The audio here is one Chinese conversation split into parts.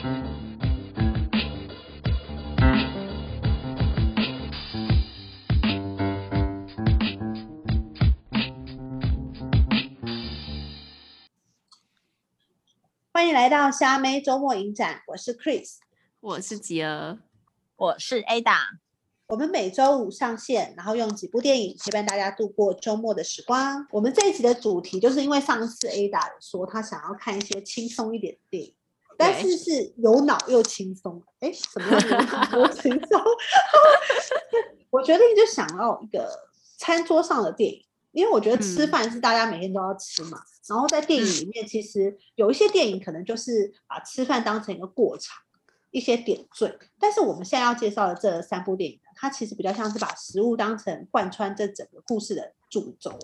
欢迎来到虾妹周末影展，我是 Chris，我是吉儿，我是 Ada。我们每周五上线，然后用几部电影陪伴大家度过周末的时光。我们这一集的主题就是因为上次 Ada 说她想要看一些轻松一点的电影，但是是有脑又轻松。哎，什么样有脑 又轻松？我决定就想要一个餐桌上的电影。因为我觉得吃饭是大家每天都要吃嘛，嗯、然后在电影里面，其实有一些电影可能就是把吃饭当成一个过场，一些点缀。但是我们现在要介绍的这三部电影呢，它其实比较像是把食物当成贯穿这整个故事的主轴，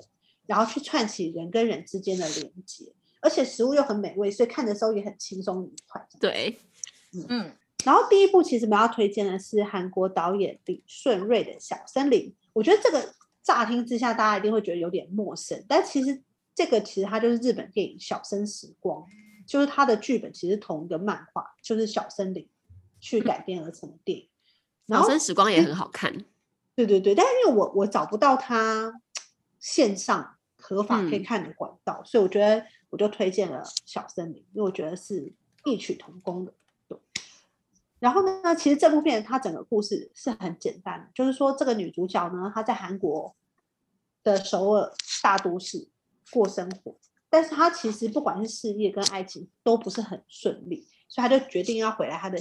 然后去串起人跟人之间的连接，而且食物又很美味，所以看的时候也很轻松愉快。对，嗯嗯。然后第一部其实我们要推荐的是韩国导演李顺瑞的《小森林》，我觉得这个。乍听之下，大家一定会觉得有点陌生，但其实这个其实它就是日本电影《小森时光》，就是它的剧本其实同一个漫画，就是《小森林》去改编而成的电影。小森时光》也很好看。对对对，但是因为我我找不到它线上合法可以看的管道，嗯、所以我觉得我就推荐了《小森林》，因为我觉得是异曲同工的。然后呢，其实这部片它整个故事是很简单的，就是说这个女主角呢，她在韩国的首尔大都市过生活，但是她其实不管是事业跟爱情都不是很顺利，所以她就决定要回来她的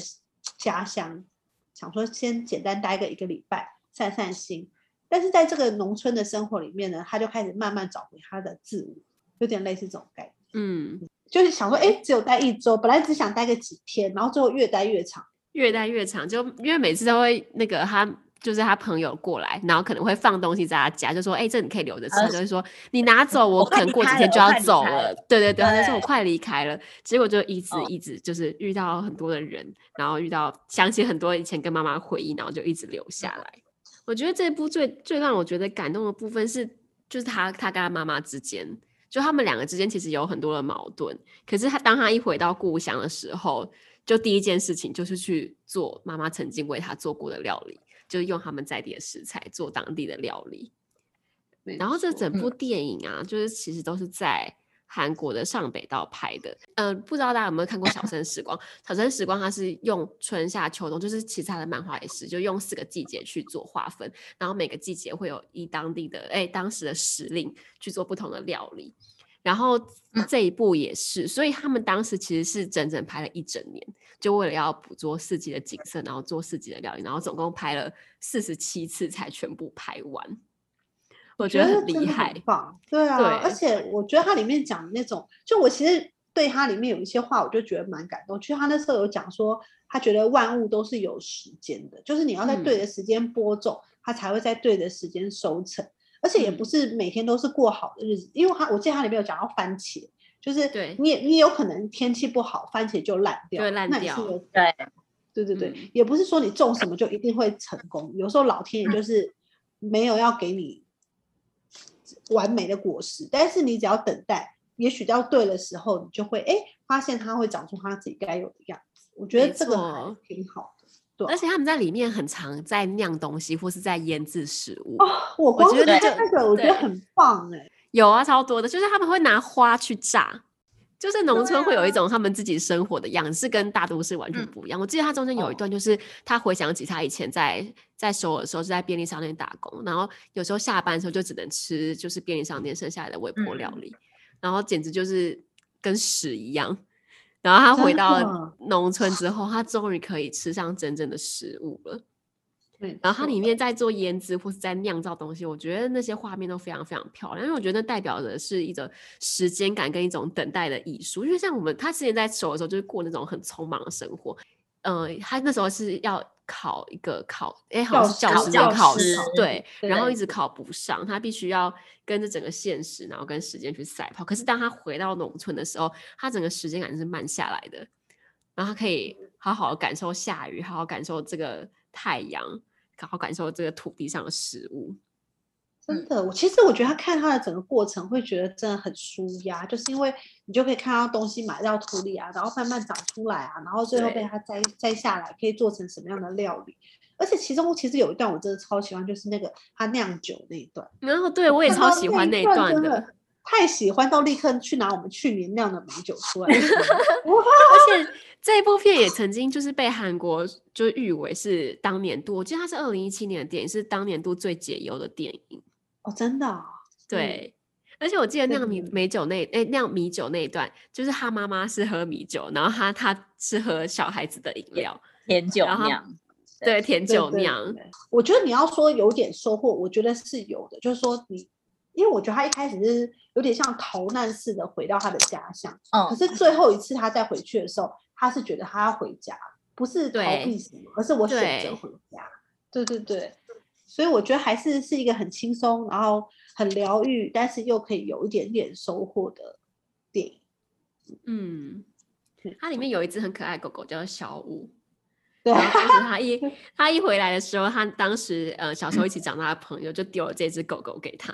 家乡，想说先简单待个一个礼拜散散心。但是在这个农村的生活里面呢，她就开始慢慢找回她的自我，有点类似这种概念。嗯，就是想说，哎，只有待一周，本来只想待个几天，然后最后越待越长。越待越长，就因为每次都会那个他就是他朋友过来，然后可能会放东西在他家，就说：“哎、欸，这你可以留着吃。呃”就会说：“你拿走，我可能过几天就要走了。了”对对对，对他就说：“我快离开了。”结果就一直一直就是遇到很多的人，然后遇到想起很多以前跟妈妈回忆，然后就一直留下来。嗯、我觉得这部最最让我觉得感动的部分是，就是他他跟他妈妈之间，就他们两个之间其实有很多的矛盾，可是他当他一回到故乡的时候。就第一件事情就是去做妈妈曾经为他做过的料理，就是用他们在地的食材做当地的料理。然后这整部电影啊，嗯、就是其实都是在韩国的上北道拍的。嗯、呃，不知道大家有没有看过《小 生时光》？《小生时光》它是用春夏秋冬，就是其实它的漫画也是，就用四个季节去做划分，然后每个季节会有以当地的哎当时的时令去做不同的料理。然后这一部也是，所以他们当时其实是整整拍了一整年，就为了要捕捉四季的景色，然后做四季的料理，然后总共拍了四十七次才全部拍完。我觉得很厉害，对。啊，对，而且我觉得它里面讲的那种，就我其实对它里面有一些话，我就觉得蛮感动。其实他那时候有讲说，他觉得万物都是有时间的，就是你要在对的时间播种，嗯、它才会在对的时间收成。而且也不是每天都是过好的日子，嗯、因为他我记得它里面有讲到番茄，就是你也你有可能天气不好，番茄就烂掉，对烂掉，对。对对对，嗯、也不是说你种什么就一定会成功，有时候老天爷就是没有要给你完美的果实，嗯、但是你只要等待，也许到对的时候，你就会哎发现它会长出它自己该有的样子。我觉得这个还挺好的。对而且他们在里面很常在酿东西，或是在腌制食物。哦，我光觉得那个，我觉得很棒哎。有啊，超多的，就是他们会拿花去炸，就是农村会有一种他们自己生活的样子，是跟大都市完全不一样。嗯、我记得他中间有一段，就是他回想起他以前在在首尔的时候是在便利商店打工，然后有时候下班的时候就只能吃就是便利商店剩下来的微波料理，嗯、然后简直就是跟屎一样。然后他回到农村之后，他终于可以吃上真正的食物了。对，然后它里面在做腌制或是在酿造东西，我觉得那些画面都非常非常漂亮，因为我觉得那代表的是一种时间感跟一种等待的艺术。因为像我们他之前在手的时候，就是过那种很匆忙的生活。嗯、呃，他那时候是要考一个考，哎，好像是教师的考试，对，对然后一直考不上，他必须要跟着整个现实，然后跟时间去赛跑。可是当他回到农村的时候，他整个时间感是慢下来的，然后他可以好好的感受下雨，好好感受这个太阳，好好感受这个土地上的食物。真的，我其实我觉得他看他的整个过程，会觉得真的很舒压，就是因为你就可以看到东西埋到土里啊，然后慢慢长出来啊，然后最后被他摘摘下来，可以做成什么样的料理。而且其中其实有一段我真的超喜欢，就是那个他酿酒那一段。然后对我也超喜欢那一段的，太喜欢到立刻去拿我们去年酿的米酒出来。而且这一部片也曾经就是被韩国就誉为是当年度，我记得它是二零一七年的电影，是当年度最解忧的电影。哦，真的、哦，对，而且我记得酿米美酒那哎酿米酒那一段，就是他妈妈是喝米酒，然后他他是喝小孩子的饮料甜酒酿，对甜酒酿。我觉得你要说有点收获，我觉得是有的，就是说你，因为我觉得他一开始是有点像逃难似的回到他的家乡，嗯，可是最后一次他再回去的时候，他是觉得他要回家，不是逃避什么，而是我选择回家，对对对。所以我觉得还是是一个很轻松，然后很疗愈，但是又可以有一点点收获的电影。嗯，它里面有一只很可爱的狗狗叫做小五。对，然后当时他一 他一回来的时候，他当时呃小时候一起长大的朋友就丢了这只狗狗给他，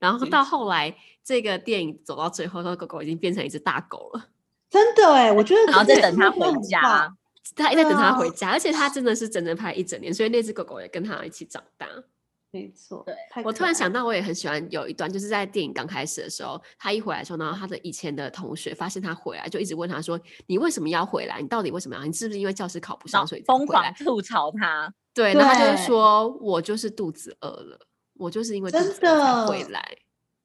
然后到后来这个电影走到最后，那狗狗已经变成一只大狗了。真的哎，我觉得然后在等他回家。他一直在等他回家，啊、而且他真的是整整拍一整年，所以那只狗狗也跟他一起长大。没错，对。我突然想到，我也很喜欢有一段，就是在电影刚开始的时候，他一回来的时候，然后他的以前的同学发现他回来，就一直问他说：“你为什么要回来？你到底为什么要？你是不是因为教师考不上，所以疯狂吐槽他？”对，然后他就说：“我就是肚子饿了，我就是因为真的回来。”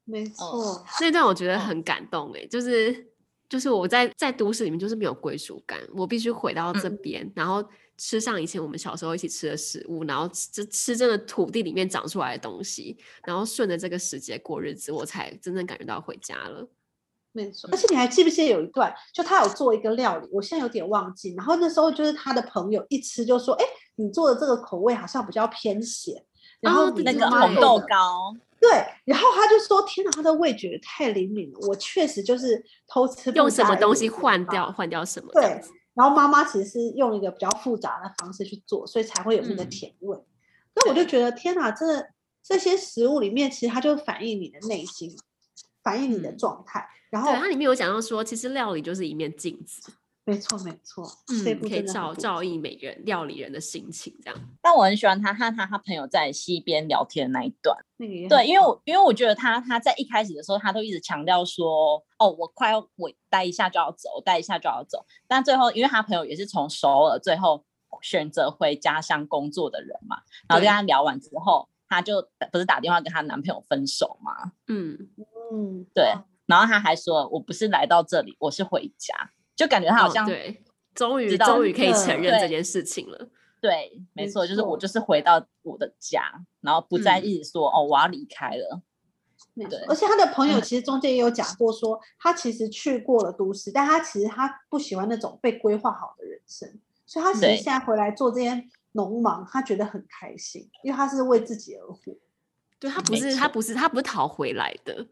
没错，那段我觉得很感动哎、欸，就是。就是我在在都市里面就是没有归属感，我必须回到这边，嗯，然后吃上以前我们小时候一起吃的食物，然后吃吃真的土地里面长出来的东西，然后顺着这个时节过日子，我才真正感觉到回家了。没错，而且你还记不记得有一段，就他有做一个料理，我现在有点忘记，然后那时候就是他的朋友一吃就说：“哎，你做的这个口味好像比较偏咸。”然后那个红豆糕。对，然后他就说：“天哪，他的味觉太灵敏了。”我确实就是偷吃，用什么东西换掉换掉什么。对，然后妈妈其实是用一个比较复杂的方式去做，所以才会有那个甜味。那、嗯、我就觉得天哪，这这些食物里面其实它就反映你的内心，反映你的状态。嗯、然后对它里面有讲到说，其实料理就是一面镜子。没错，没错，嗯，可以照照应每个人料理人的心情，这样。但我很喜欢他和他他朋友在溪边聊天的那一段。那个对，因为我因为我觉得他他在一开始的时候，他都一直强调说，哦，我快要我待一下就要走，待一下就要走。但最后，因为他朋友也是从首尔最后选择回家乡工作的人嘛，然后跟他聊完之后，他就不是打电话跟他男朋友分手嘛。嗯嗯，对。然后他还说，我不是来到这里，我是回家。就感觉他好像、哦、对，终于终于可以承认这件事情了。对，对没错，就是我就是回到我的家，然后不再一直说、嗯、哦我要离开了。对，而且他的朋友其实中间也有讲过说，说、嗯、他其实去过了都市，但他其实他不喜欢那种被规划好的人生，所以他其实现在回来做这些农忙，他觉得很开心，因为他是为自己而活。对，他不是他不是他不是逃回来的。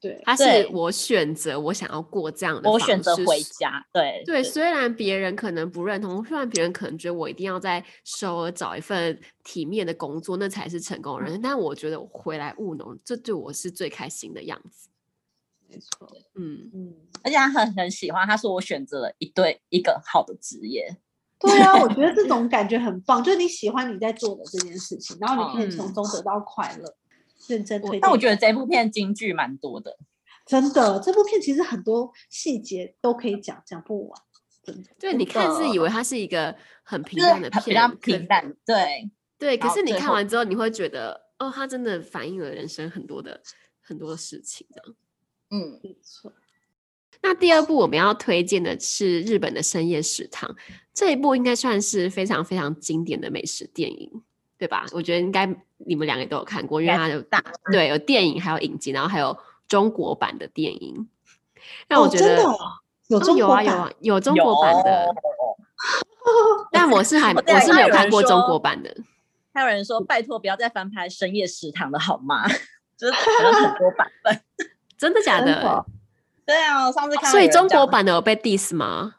对，他是我选择，我想要过这样的，我选择回家。对对，虽然别人可能不认同，虽然别人可能觉得我一定要在首尔找一份体面的工作，那才是成功人，嗯。但我觉得我回来务农，这对我是最开心的样子。没错，嗯嗯，而且他很很喜欢，他说我选择了一对一个好的职业。对啊，我觉得这种感觉很棒，就是你喜欢你在做的这件事情，然后你可以从中得到快乐。嗯认真推，但我觉得这部片金句蛮多的，真的。这部片其实很多细节都可以讲，讲不完。真的，对，你看是以为它是一个很平淡的片，比较平淡。对对，可是你看完之后，你会觉得，哦，它真的反映了人生很多的很多事情，这样。嗯，没错。那第二部我们要推荐的是日本的《深夜食堂》，这一部应该算是非常非常经典的美食电影。对吧？我觉得应该你们两个都有看过，因为它有大对有电影，还有影集，然后还有中国版的电影。那我觉得、哦、有中国版、哦、有啊有啊有中国版的，但我是还 我，是没有看过中国版的。还有人说拜托不要再翻拍《深夜食堂》了好吗？就是很多版本，真的假的？对啊，上次看。所以中国版的有被 diss 吗？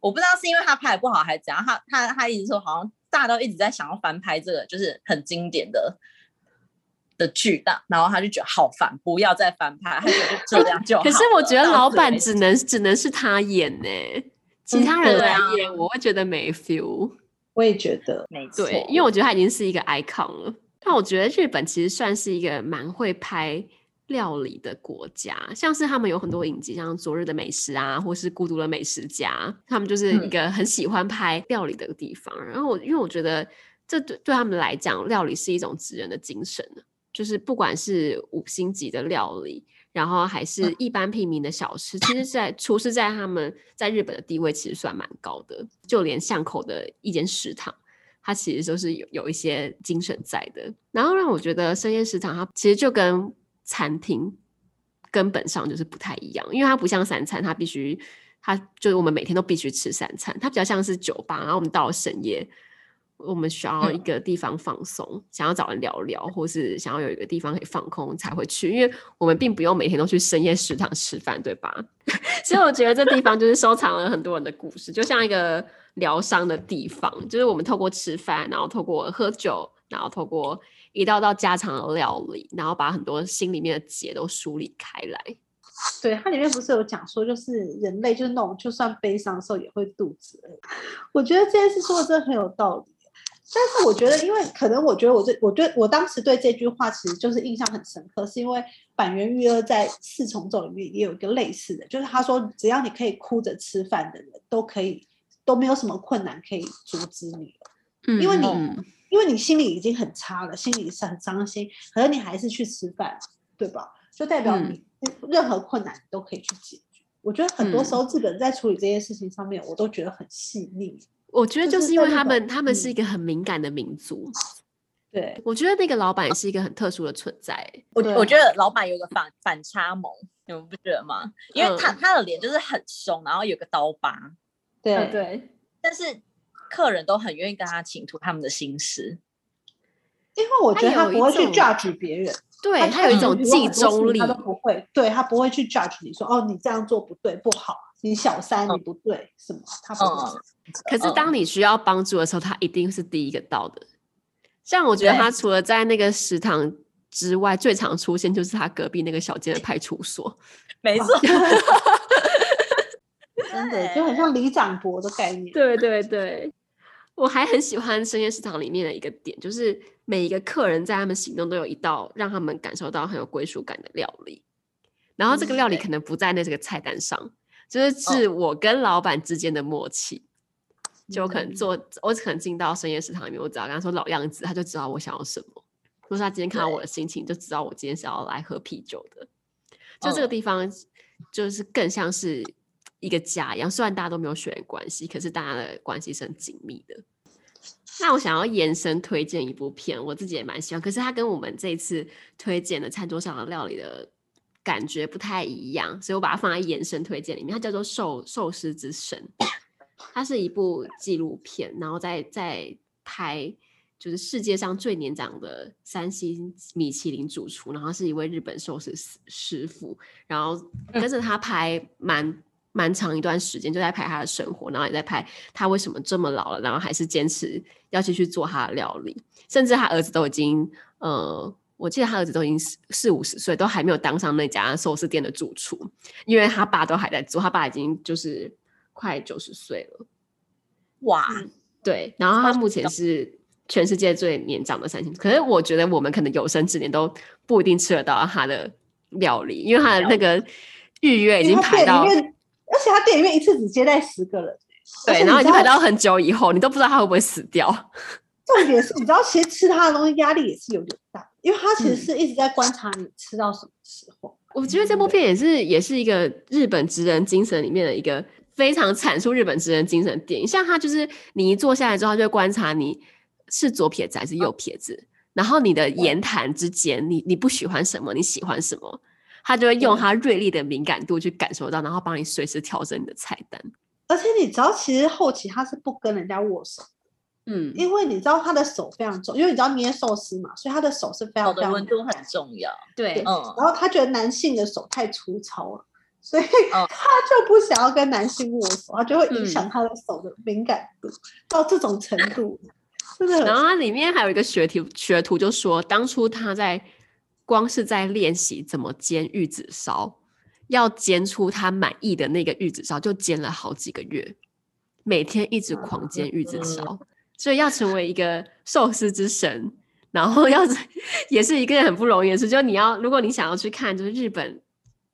我不知道是因为他拍的不好还是怎样，他他他一直说好像。大家都一直在想要翻拍这个，就是很经典的。的剧的，然后他就觉得好烦，不要再翻拍，他觉得这样就好。可是我觉得老板只能只能是他演呢，其他人来演我会觉得没 feel。我也觉得没错，对，因为我觉得他已经是一个 icon 了。但我觉得日本其实算是一个蛮会拍料理的国家，像是他们有很多影集，像《昨日的美食》啊，或是《孤独的美食家》，他们就是一个很喜欢拍料理的地方。嗯、然后我因为我觉得这对对他们来讲，料理是一种职人的精神，就是不管是五星级的料理。然后还是一般平民的小吃，嗯、其实在厨师在他们在日本的地位其实算蛮高的，就连巷口的一间食堂，它其实都是有有一些精神在的。然后让我觉得深夜食堂，它其实就跟餐厅根本上就是不太一样，因为它不像三餐，它必须它就是我们每天都必须吃三餐，它比较像是酒吧，然后我们到了深夜。我们需要一个地方放松，嗯、想要找人聊聊，或是想要有一个地方可以放空才会去，因为我们并不用每天都去深夜食堂吃饭，对吧？所以我觉得这地方就是收藏了很多人的故事，就像一个疗伤的地方，就是我们透过吃饭，然后透过喝酒，然后透过一道道家常的料理，然后把很多心里面的结都梳理开来。对，它里面不是有讲说，就是人类就是那种就算悲伤的时候也会肚子饿。我觉得这件事说的真的很有道理。但是我觉得，因为可能我觉得我这，我对我当时对这句话其实就是印象很深刻，是因为板垣育二在四重奏里面也有一个类似的，就是他说只要你可以哭着吃饭的人，都可以都没有什么困难可以阻止你因为你因为你心里已经很差了，心里是很伤心，可是你还是去吃饭，对吧？就代表你任何困难都可以去解决。我觉得很多时候日本在处理这些事情上面，我都觉得很细腻。我觉得就是因为他们，他们是一个很敏感的民族。嗯、对，我觉得那个老板是一个很特殊的存在。我我觉得老板有个反反差萌，你们不觉得吗？因为他、嗯、他的脸就是很凶，然后有个刀疤。对对。但是客人都很愿意跟他倾吐他们的心事，因为我觉得他不会去 judge 别人。对，他有一种集中力，他都不会。对，他不会去 judge 你说哦，你这样做不对，不好。你小三，你不对，嗯、什么？他不是。可是当你需要帮助的时候，他一定是第一个到的。像我觉得他除了在那个食堂之外，最常出现就是他隔壁那个小间的派出所。没错，真的就很像李长博的概念。对对对，我还很喜欢深夜食堂里面的一个点，就是每一个客人在他们行动都有一道让他们感受到很有归属感的料理，然后这个料理可能不在那这个菜单上。就是是我跟老板之间的默契，哦、就我可能做，嗯、我可能进到深夜食堂里面，我只要跟他说老样子，他就知道我想要什么。或是他今天看到我的心情，就知道我今天是要来喝啤酒的。就这个地方，就是更像是一个家一样。虽然大家都没有血缘关系，可是大家的关系是很紧密的。那我想要延伸推荐一部片，我自己也蛮喜欢，可是它跟我们这一次推荐的餐桌上的料理的。感觉不太一样，所以我把它放在延伸推荐里面。它叫做《寿寿司之神》，它是一部纪录片，然后在在拍就是世界上最年长的三星米其林主厨，然后是一位日本寿司师傅，然后跟着他拍蛮蛮长一段时间，就在拍他的生活，然后也在拍他为什么这么老了，然后还是坚持要继续做他的料理，甚至他儿子都已经呃。我记得他儿子都已经四四五十岁，都还没有当上那家寿司店的主厨，因为他爸都还在做，他爸已经就是快九十岁了。哇，对，然后他目前是全世界最年长的三星，可是我觉得我们可能有生之年都不一定吃得到他的料理，因为他的那个预约已经排到，而且他店里面一次只接待十个人，对，然后已经排到很久以后，你都不知道他会不会死掉。重点是，你知道，其实吃他的东西压力也是有点大，因为他其实是一直在观察你吃到什么时候。嗯、我觉得这部片也是，也是一个日本职人精神里面的一个非常阐述日本职人精神的电影。像他就是，你一坐下来之后，他就会观察你是左撇子还是右撇子，嗯、然后你的言谈之间，你你不喜欢什么，你喜欢什么，他就会用他锐利的敏感度去感受到，然后帮你随时调整你的菜单。而且你知道，其实后期他是不跟人家握手。嗯，因为你知道他的手非常重，因为你知道捏寿司嘛，所以他的手是非常非常温度很重要。对，嗯，然后他觉得男性的手太粗糙了，所以他就不想要跟男性握手，他就会影响他的手的敏感度、嗯、到这种程度，是的？然后他里面还有一个学徒，学徒就说，当初他在光是在练习怎么煎玉子烧，要煎出他满意的那个玉子烧，就煎了好几个月，每天一直狂煎玉子烧，所以要成为一个寿司之神，然后要 也是一个很不容易的事。就你要，如果你想要去看，就是日本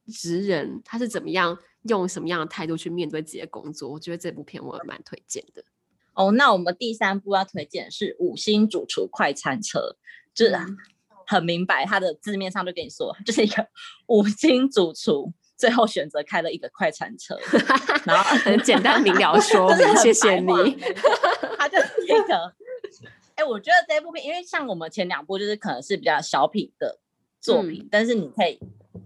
职人他是怎么样用什么样的态度去面对自己的工作，我觉得这部片我也蛮推荐的。哦，那我们第三部要推荐的是五星主厨快餐车，就是很明白，他的字面上就跟你说，就是一个 五星主厨最后选择开了一个快餐车，然后很简单明了说 明，谢谢你。他就是一个，哎、欸，我觉得这部片，因为像我们前两部就是可能是比较小品的作品，嗯、但是你可以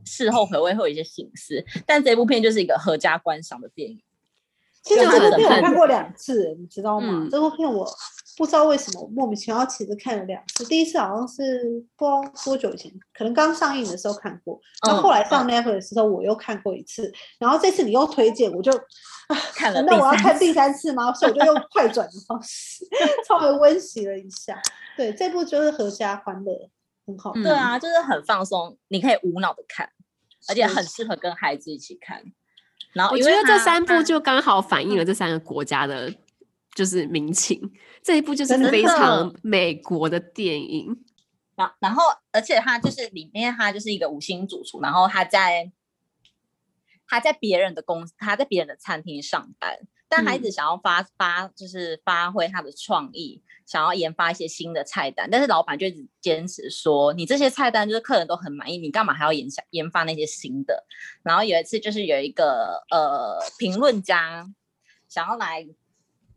事后回味会有一些省思，但这部片就是一个合家观赏的电影。其实这部片我看过两次，你知道吗？嗯、这部片我不知道为什么莫名其妙，其实看了两次。第一次好像是不知道多久以前，可能刚上映的时候看过。然后后来上 Netflix 的时候，我又看过一次。嗯、然后这次你又推荐，我就啊，看了。那我要看第三次吗？所以我就用快转的方式稍微温习了一下。对，这部就是合家欢乐，很好。对啊，就是很放松，你可以无脑的看，而且很适合跟孩子一起看。然后我觉得这三部就刚好反映了这三个国家的，就是民情。嗯、这一部就是非常美国的电影。然然后，而且他就是里面他就是一个五星主厨，然后他在他在别人的公司，他在别人的餐厅上班。但孩子想要发发，就是发挥他的创意，想要研发一些新的菜单，但是老板就一直坚持说，你这些菜单就是客人都很满意，你干嘛还要研想研发那些新的？然后有一次就是有一个呃评论家想要来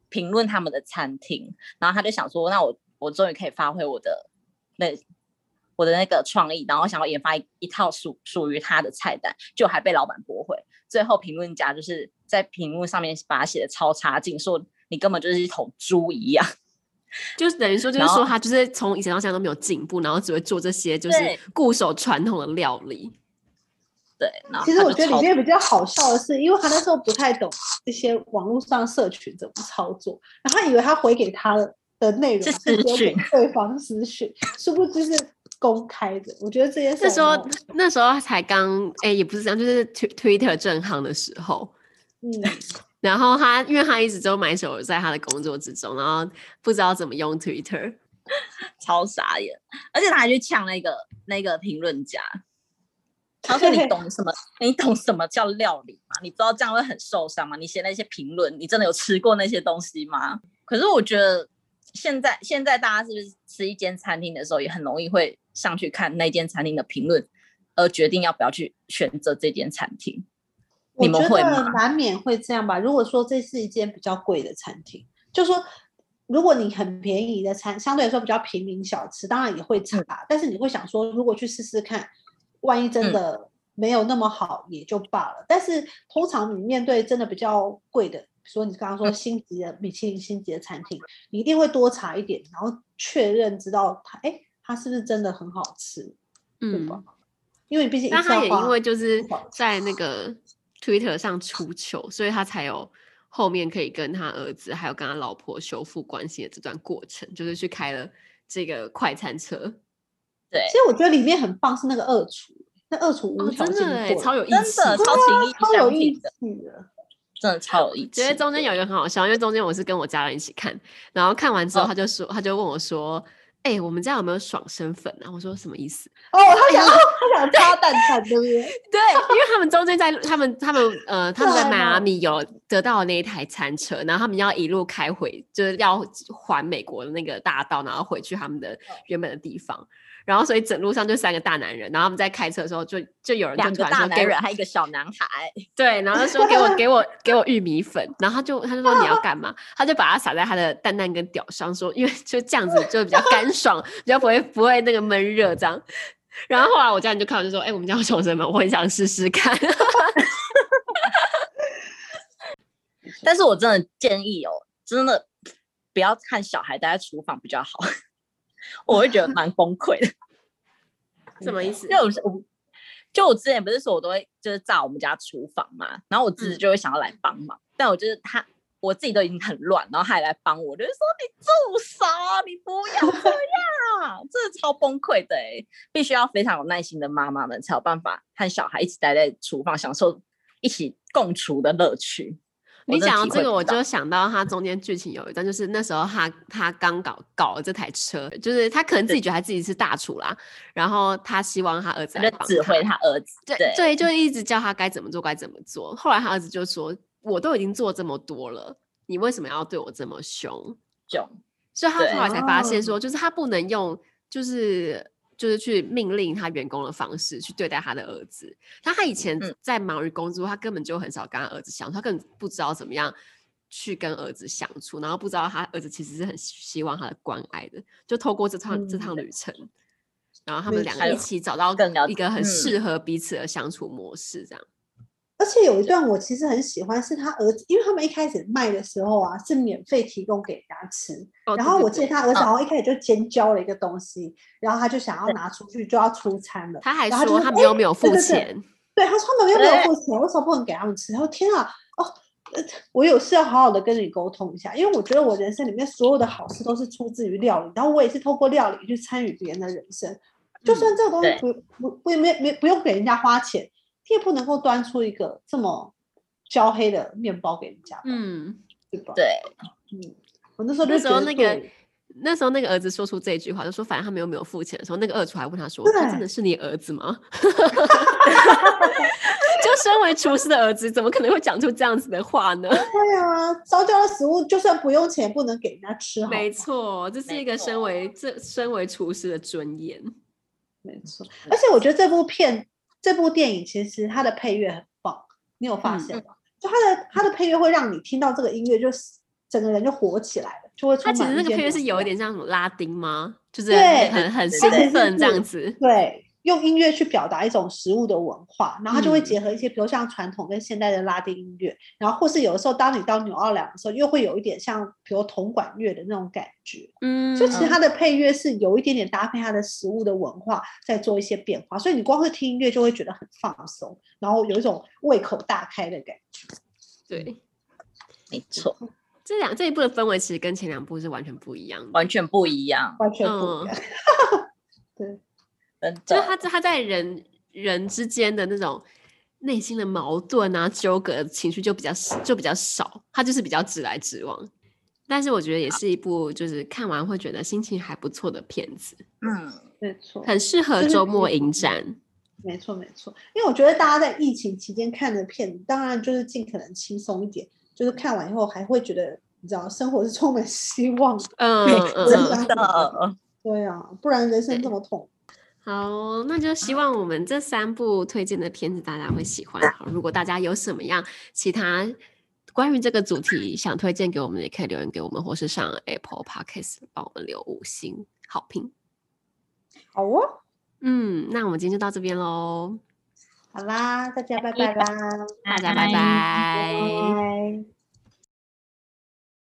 评论他们的餐厅，然后他就想说，那我我终于可以发挥我的那我的那个创意，然后想要研发一一套属属于他的菜单，就还被老板驳回。最后评论家就是。在屏幕上面把他写的超差劲，说你根本就是一头猪一样，就是等于说，就是说他就是从以前到现在都没有进步，然后只会做这些就是固守传统的料理。对，其实我觉得里面比较好笑的是，因为他那时候不太懂这些网络上社群怎么操作，然后他以为他回给他的内容是私讯，对方私讯，殊不知是公开的。我觉得这件事那时候那时候才刚哎、欸，也不是这样，就是 Twitter 正夯的时候。嗯，然后他，因为他一直都埋首在他的工作之中，然后不知道怎么用 Twitter，超傻眼，而且他还去呛那个那个评论家，他说：“你懂 什么？你懂什么叫料理吗？你知道这样会很受伤吗？你写那些评论，你真的有吃过那些东西吗？”可是我觉得现在现在大家是不是吃一间餐厅的时候，也很容易会上去看那间餐厅的评论，而决定要不要去选择这间餐厅。你们会吗难免会这样吧。如果说这是一间比较贵的餐厅，就说如果你很便宜的餐，相对来说比较平民小吃，当然也会差。嗯、但是你会想说，如果去试试看，万一真的没有那么好，也就罢了。嗯、但是通常你面对真的比较贵的，比如说你刚刚说星级的、嗯、米其林星级的餐厅，你一定会多查一点，然后确认知道它，哎，它是不是真的很好吃，嗯、对吧？因为毕竟，那他也因为就是在那个。Twitter 上出糗，所以他才有后面可以跟他儿子还有跟他老婆修复关系的这段过程，就是去开了这个快餐车。对，其实我觉得里面很棒是那个二厨，那二厨无条件、哦、超有意思，真的超情超有意思的，真的超有意思。觉得中间有一个很好笑，因为中间我是跟我家人一起看，然后看完之后他就说，哦、他就问我说。哎、欸，我们家有没有爽身粉啊？我说什么意思？哦，他想、欸、他想插蛋蛋，对不对？对，因为他们中间在他们他们呃他们在迈阿密有得到那一台餐车，然后他们要一路开回，就是要环美国的那个大道，然后回去他们的原本的地方。然后，所以整路上就三个大男人，然后他们在开车的时候就，就就有人就突然说给我，还有一个小男孩，对，然后就说给我给我给我玉米粉，然后他就他就说你要干嘛？他就把它撒在他的蛋蛋跟屌上，说因为就这样子就比较干爽，比较不会不会那个闷热这样。然后后来我家人就看我就说，哎、欸，我们家有宠什么？我很想试试看。但是我真的建议哦，真的不要看小孩待在厨房比较好。我会觉得蛮崩溃的，什么意思？就我，就我之前不是说我都会就是炸我们家厨房嘛，然后我自己就会想要来帮忙，嗯、但我就是他我自己都已经很乱，然后他还来帮我，就是说你住手，你不要这样，这是超崩溃的哎！必须要非常有耐心的妈妈们才有办法和小孩一起待在厨房，享受一起共厨的乐趣。你讲到这个，我就想到他中间剧情有一段，就是那时候他他刚搞搞了这台车，就是他可能自己觉得他自己是大厨啦，然后他希望他儿子来指挥他儿子，对对，对，就一直教他该怎么做该怎么做。后来他儿子就说：“我都已经做这么多了，你为什么要对我这么凶？”凶，所以他后来才发现说，就是他不能用，就是。就是去命令他员工的方式去对待他的儿子。他他以前在忙于工作，他根本就很少跟他儿子相处，他根本不知道怎么样去跟儿子相处，然后不知道他儿子其实是很希望他的关爱的。就透过这趟、嗯、这趟旅程，然后他们两个一起找到一个很适合彼此的相处模式，这样。而且有一段我其实很喜欢，是他儿子，因为他们一开始卖的时候啊，是免费提供给人家吃。哦、然后我记得他儿子好像一开始就尖叫了一个东西，哦、然后他就想要拿出去就要出餐了。他还说他们又没有付钱。对，他说他们又没有付钱，为什么不能给他们吃？然后天啊，哦，我有事要好好的跟你沟通一下，因为我觉得我人生里面所有的好事都是出自于料理，然后我也是透过料理去参与别人的人生，就算这个东西不、嗯、不不没没不用给人家花钱。也不能够端出一个这么焦黑的面包给人家，嗯，对吧？对，嗯，我那时候那时候那个那时候那个儿子说出这句话，就说反正他们又没有付钱的时候，那个二厨还问他说：“他真的是你儿子吗？” 就身为厨师的儿子，怎么可能会讲出这样子的话呢？对啊，烧焦的食物就算不用钱，不能给人家吃。没错，这是一个身为这身为厨师的尊严。没错，而且我觉得这部片。这部电影其实它的配乐很棒，你有发现吗？嗯、就它的它的配乐会让你听到这个音乐，就是整个人就活起来了，就会。它其实那个配乐是有一点像拉丁吗？就是很很，很兴奋这样子。对。用音乐去表达一种食物的文化，然后它就会结合一些，比如像传统跟现代的拉丁音乐，嗯、然后或是有的时候，当你到纽奥良的时候，又会有一点像，比如铜管乐的那种感觉。嗯，就其实它的配乐是有一点点搭配它的食物的文化，在做一些变化，所以你光是听音乐就会觉得很放松，然后有一种胃口大开的感觉。对，没错，这两这一部的氛围其实跟前两部是完全不一样的，完全不一样，完全不一样。嗯、对。就是他他在人人之间的那种内心的矛盾啊、纠葛情绪就比较就比较少，他就是比较直来直往。但是我觉得也是一部就是看完会觉得心情还不错的片子。嗯，没错，很适合周末影展。没错没错，因为我觉得大家在疫情期间看的片子，当然就是尽可能轻松一点，就是看完以后还会觉得你知道生活是充满希望。嗯真的。对啊，不然人生这么痛。好，那就希望我们这三部推荐的片子大家会喜欢。好，如果大家有什么样其他关于这个主题想推荐给我们，也可以留言给我们，或是上 Apple Podcast 帮我们留五星好评。好哦，嗯，那我们今天就到这边喽。好啦，大家拜拜啦！大家拜拜。拜拜。